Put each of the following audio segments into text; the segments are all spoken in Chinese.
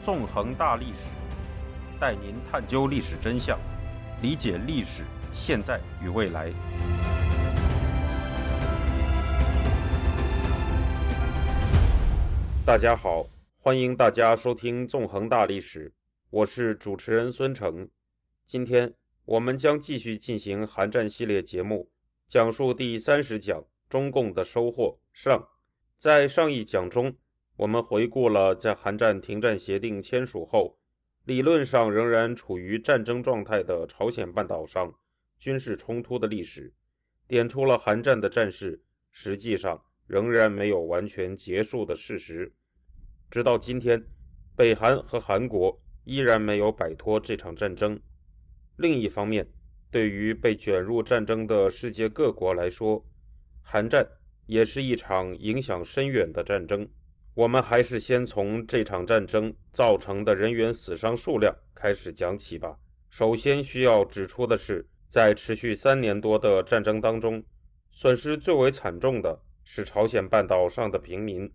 纵横大历史，带您探究历史真相，理解历史现在与未来。大家好，欢迎大家收听《纵横大历史》，我是主持人孙成。今天我们将继续进行韩战系列节目，讲述第三十讲中共的收获上。在上一讲中，我们回顾了在韩战停战协定签署后，理论上仍然处于战争状态的朝鲜半岛上军事冲突的历史，点出了韩战的战事实际上仍然没有完全结束的事实。直到今天，北韩和韩国依然没有摆脱这场战争。另一方面，对于被卷入战争的世界各国来说，韩战。也是一场影响深远的战争。我们还是先从这场战争造成的人员死伤数量开始讲起吧。首先需要指出的是，在持续三年多的战争当中，损失最为惨重的是朝鲜半岛上的平民。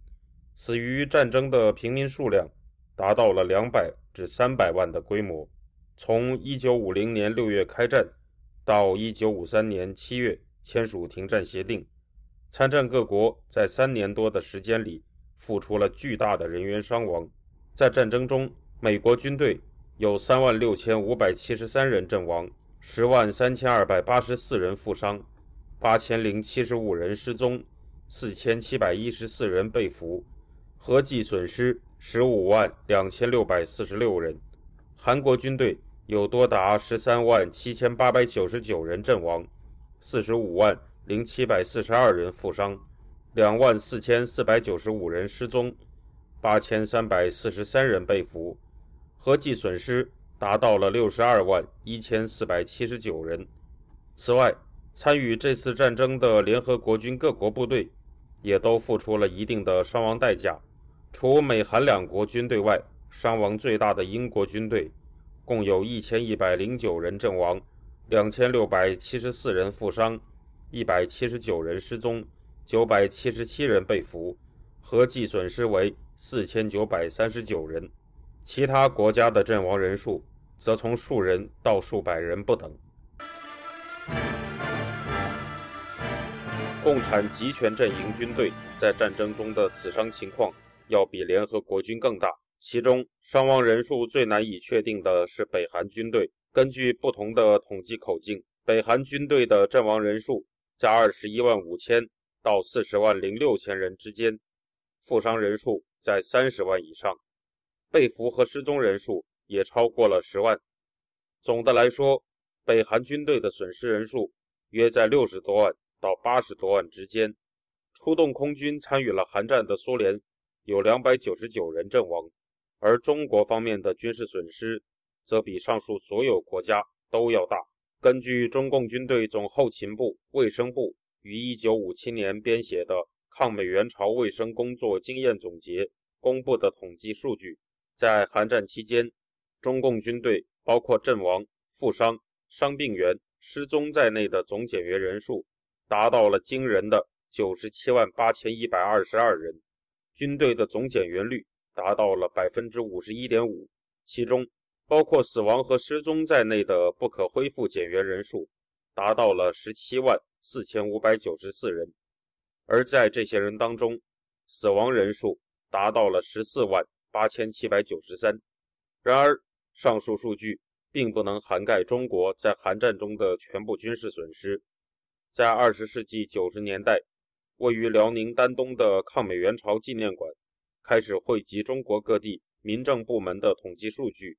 死于战争的平民数量达到了两百至三百万的规模。从1950年6月开战到1953年7月签署停战协定。参战各国在三年多的时间里付出了巨大的人员伤亡。在战争中，美国军队有三万六千五百七十三人阵亡，十万三千二百八十四人负伤，八千零七十五人失踪，四千七百一十四人被俘，合计损失十五万两千六百四十六人。韩国军队有多达十三万七千八百九十九人阵亡，四十五万。零七百四十二人负伤，两万四千四百九十五人失踪，八千三百四十三人被俘，合计损失达到了六十二万一千四百七十九人。此外，参与这次战争的联合国军各国部队也都付出了一定的伤亡代价。除美韩两国军队外，伤亡最大的英国军队共有一千一百零九人阵亡，两千六百七十四人负伤。一百七十九人失踪，九百七十七人被俘，合计损失为四千九百三十九人。其他国家的阵亡人数则从数人到数百人不等。共产集权阵营军队在战争中的死伤情况要比联合国军更大，其中伤亡人数最难以确定的是北韩军队。根据不同的统计口径，北韩军队的阵亡人数。加二十一万五千到四十万零六千人之间，负伤人数在三十万以上，被俘和失踪人数也超过了十万。总的来说，北韩军队的损失人数约在六十多万到八十多万之间。出动空军参与了韩战的苏联有两百九十九人阵亡，而中国方面的军事损失则比上述所有国家都要大。根据中共军队总后勤部、卫生部于1957年编写的《抗美援朝卫生工作经验总结》公布的统计数据，在韩战期间，中共军队包括阵亡、负伤、伤病员、失踪在内的总减员人数达到了惊人的97万8122人，军队的总减员率达到了51.5%，其中。包括死亡和失踪在内的不可恢复减员人数达到了十七万四千五百九十四人，而在这些人当中，死亡人数达到了十四万八千七百九十三。然而，上述数据并不能涵盖中国在韩战中的全部军事损失。在二十世纪九十年代，位于辽宁丹东的抗美援朝纪念馆开始汇集中国各地民政部门的统计数据。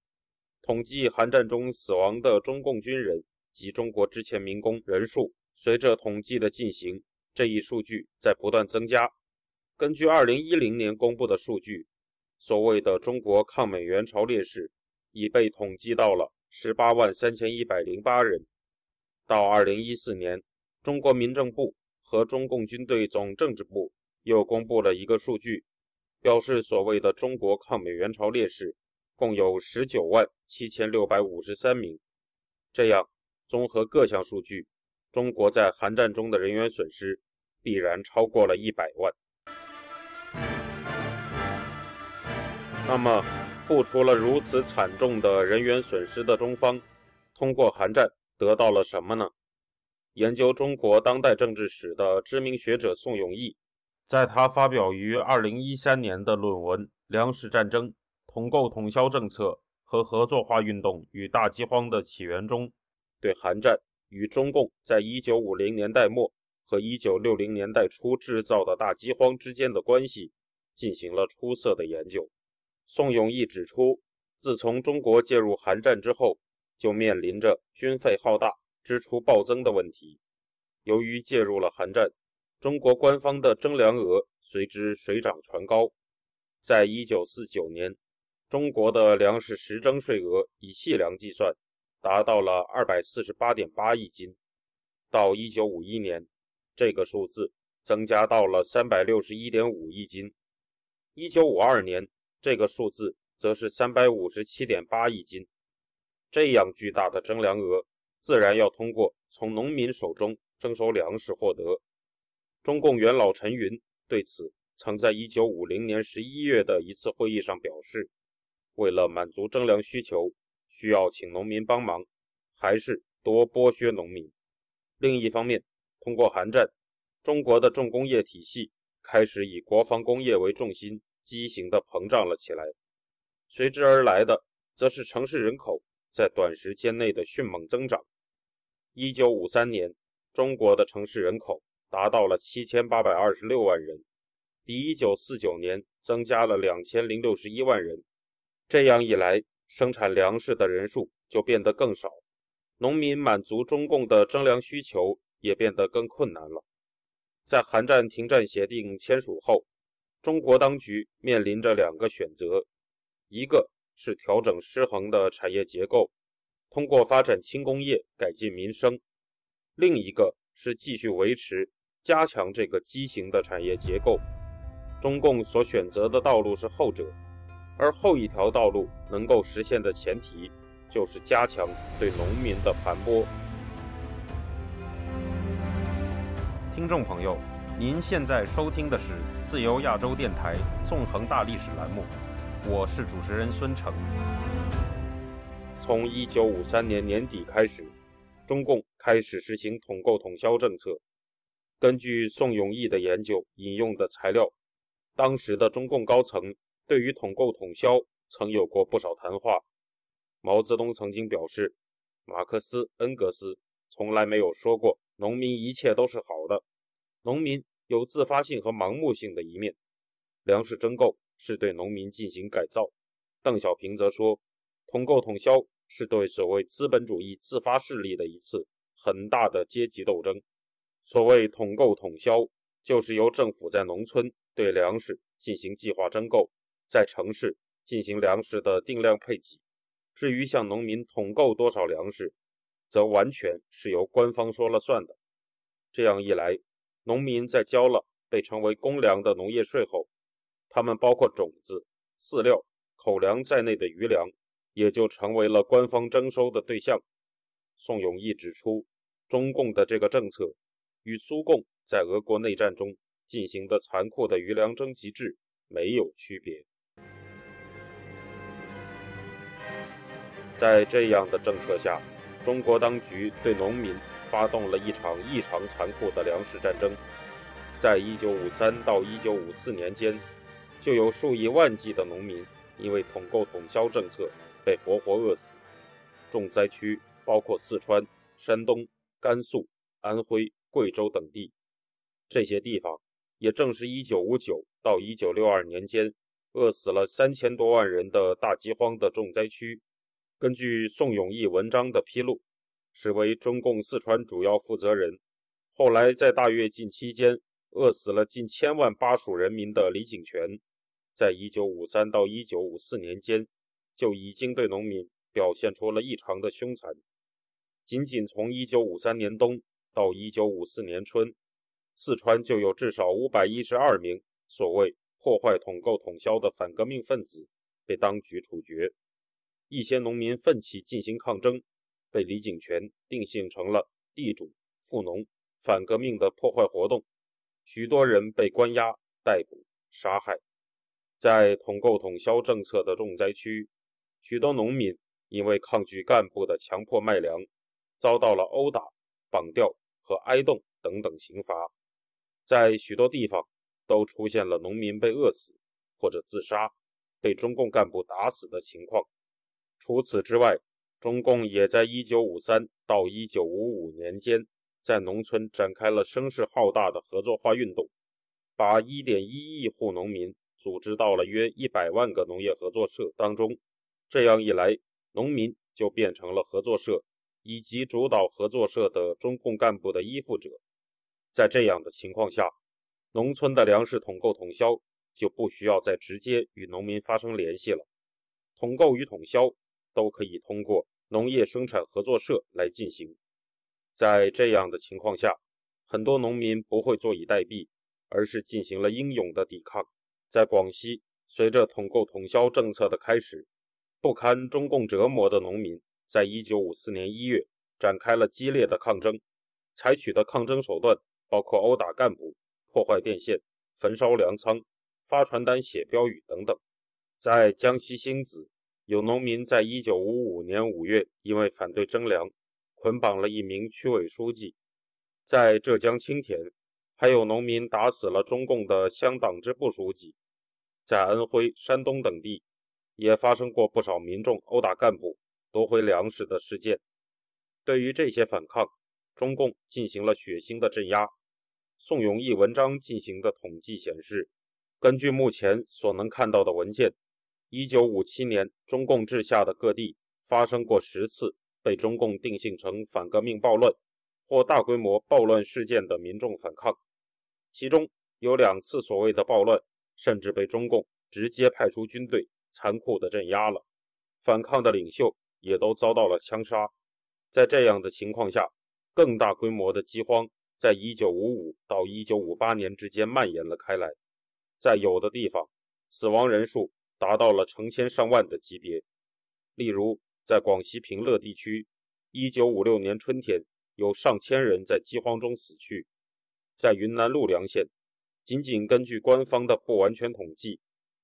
统计韩战中死亡的中共军人及中国之前民工人数，随着统计的进行，这一数据在不断增加。根据2010年公布的数据，所谓的中国抗美援朝烈士已被统计到了18万3108人。到2014年，中国民政部和中共军队总政治部又公布了一个数据，表示所谓的中国抗美援朝烈士。共有十九万七千六百五十三名。这样，综合各项数据，中国在韩战中的人员损失必然超过了一百万。那么，付出了如此惨重的人员损失的中方，通过韩战得到了什么呢？研究中国当代政治史的知名学者宋永毅，在他发表于2013年的论文《粮食战争、统购统销政策和合作化运动与大饥荒的起源》中，对韩战与中共在1950年代末和1960年代初制造的大饥荒之间的关系进行了出色的研究。宋永毅指出，自从中国介入韩战之后，就面临着军费浩大、支出暴增的问题。由于介入了韩战，中国官方的征粮额随之水涨船高。在一九四九年，中国的粮食实征税额以细粮计算，达到了二百四十八点八亿斤。到一九五一年，这个数字增加到了三百六十一点五亿斤。一九五二年。这个数字则是三百五十七点八亿斤，这样巨大的征粮额，自然要通过从农民手中征收粮食获得。中共元老陈云对此曾在一九五零年十一月的一次会议上表示，为了满足征粮需求，需要请农民帮忙，还是多剥削农民。另一方面，通过韩战，中国的重工业体系开始以国防工业为重心。畸形的膨胀了起来，随之而来的则是城市人口在短时间内的迅猛增长。一九五三年，中国的城市人口达到了七千八百二十六万人，比一九四九年增加了两千零六十一万人。这样一来，生产粮食的人数就变得更少，农民满足中共的征粮需求也变得更困难了。在韩战停战协定签署后，中国当局面临着两个选择：一个是调整失衡的产业结构，通过发展轻工业改进民生；另一个是继续维持、加强这个畸形的产业结构。中共所选择的道路是后者，而后一条道路能够实现的前提，就是加强对农民的盘剥。听众朋友。您现在收听的是自由亚洲电台纵横大历史栏目，我是主持人孙成。从一九五三年年底开始，中共开始实行统购统销政策。根据宋永毅的研究引用的材料，当时的中共高层对于统购统销曾有过不少谈话。毛泽东曾经表示，马克思、恩格斯从来没有说过农民一切都是好的。农民有自发性和盲目性的一面，粮食征购是对农民进行改造。邓小平则说，统购统销是对所谓资本主义自发势力的一次很大的阶级斗争。所谓统购统销，就是由政府在农村对粮食进行计划征购，在城市进行粮食的定量配给。至于向农民统购多少粮食，则完全是由官方说了算的。这样一来，农民在交了被称为公粮的农业税后，他们包括种子、饲料、口粮在内的余粮，也就成为了官方征收的对象。宋永毅指出，中共的这个政策与苏共在俄国内战中进行的残酷的余粮征集制没有区别。在这样的政策下，中国当局对农民。发动了一场异常残酷的粮食战争，在一九五三到一九五四年间，就有数以万计的农民因为统购统销政策被活活饿死。重灾区包括四川、山东、甘肃、安徽、贵州等地，这些地方也正是一九五九到一九六二年间饿死了三千多万人的大饥荒的重灾区。根据宋永毅文章的披露。是为中共四川主要负责人，后来在大跃进期间饿死了近千万巴蜀人民的李井泉，在一九五三到一九五四年间就已经对农民表现出了异常的凶残。仅仅从一九五三年冬到一九五四年春，四川就有至少五百一十二名所谓破坏统购统销的反革命分子被当局处决，一些农民奋起进行抗争。被李井泉定性成了地主、富农反革命的破坏活动，许多人被关押、逮捕、杀害。在统购统销政策的重灾区，许多农民因为抗拒干部的强迫卖粮，遭到了殴打、绑吊和挨冻等等刑罚。在许多地方都出现了农民被饿死或者自杀、被中共干部打死的情况。除此之外，中共也在1953到1955年间，在农村展开了声势浩大的合作化运动，把1.1亿户农民组织到了约100万个农业合作社当中。这样一来，农民就变成了合作社以及主导合作社的中共干部的依附者。在这样的情况下，农村的粮食统购统销就不需要再直接与农民发生联系了。统购与统销都可以通过农业生产合作社来进行。在这样的情况下，很多农民不会坐以待毙，而是进行了英勇的抵抗。在广西，随着统购统销政策的开始，不堪中共折磨的农民，在一九五四年一月展开了激烈的抗争，采取的抗争手段。包括殴打干部、破坏电线、焚烧粮仓、发传单、写标语等等。在江西星子，有农民在1955年5月因为反对征粮，捆绑了一名区委书记。在浙江青田，还有农民打死了中共的乡党支部书记。在安徽、山东等地，也发生过不少民众殴打干部、夺回粮食的事件。对于这些反抗，中共进行了血腥的镇压。宋永毅文章进行的统计显示，根据目前所能看到的文件，1957年中共治下的各地发生过十次被中共定性成反革命暴乱或大规模暴乱事件的民众反抗，其中有两次所谓的暴乱，甚至被中共直接派出军队残酷的镇压了，反抗的领袖也都遭到了枪杀。在这样的情况下，更大规模的饥荒。在1955到1958年之间蔓延了开来，在有的地方，死亡人数达到了成千上万的级别。例如，在广西平乐地区，1956年春天有上千人在饥荒中死去。在云南陆良县，仅仅根据官方的不完全统计，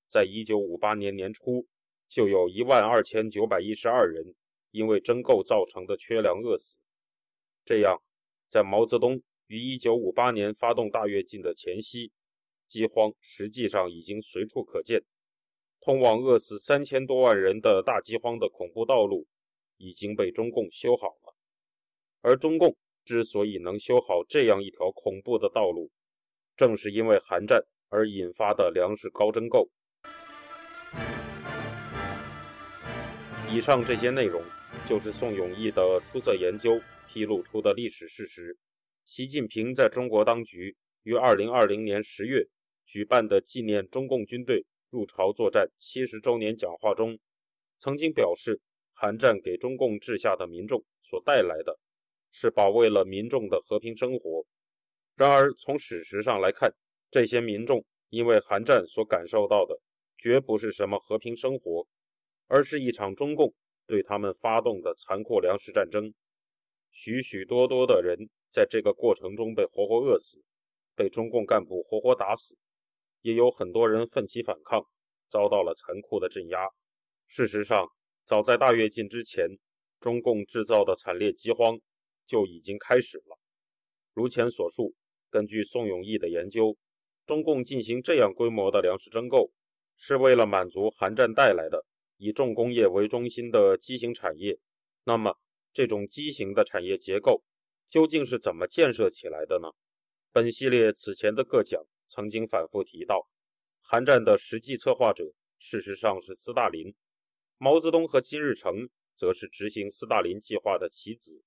在1958年年初就有一万二千九百一十二人因为征购造成的缺粮饿死。这样，在毛泽东。于1958年发动大跃进的前夕，饥荒实际上已经随处可见。通往饿死三千多万人的大饥荒的恐怖道路已经被中共修好了。而中共之所以能修好这样一条恐怖的道路，正是因为韩战而引发的粮食高征购。以上这些内容，就是宋永毅的出色研究披露出的历史事实。习近平在中国当局于二零二零年十月举办的纪念中共军队入朝作战七十周年讲话中，曾经表示，韩战给中共治下的民众所带来的是保卫了民众的和平生活。然而，从史实上来看，这些民众因为韩战所感受到的绝不是什么和平生活，而是一场中共对他们发动的残酷粮食战争。许许多多的人。在这个过程中被活活饿死，被中共干部活活打死，也有很多人奋起反抗，遭到了残酷的镇压。事实上，早在大跃进之前，中共制造的惨烈饥荒就已经开始了。如前所述，根据宋永毅的研究，中共进行这样规模的粮食征购，是为了满足韩战带来的以重工业为中心的畸形产业。那么，这种畸形的产业结构。究竟是怎么建设起来的呢？本系列此前的各讲曾经反复提到，韩战的实际策划者事实上是斯大林，毛泽东和金日成则是执行斯大林计划的棋子。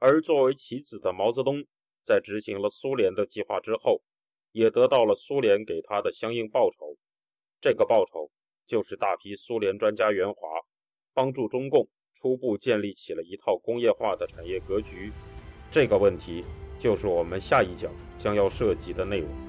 而作为棋子的毛泽东，在执行了苏联的计划之后，也得到了苏联给他的相应报酬。这个报酬就是大批苏联专家援华，帮助中共初步建立起了一套工业化的产业格局。这个问题就是我们下一讲将要涉及的内容。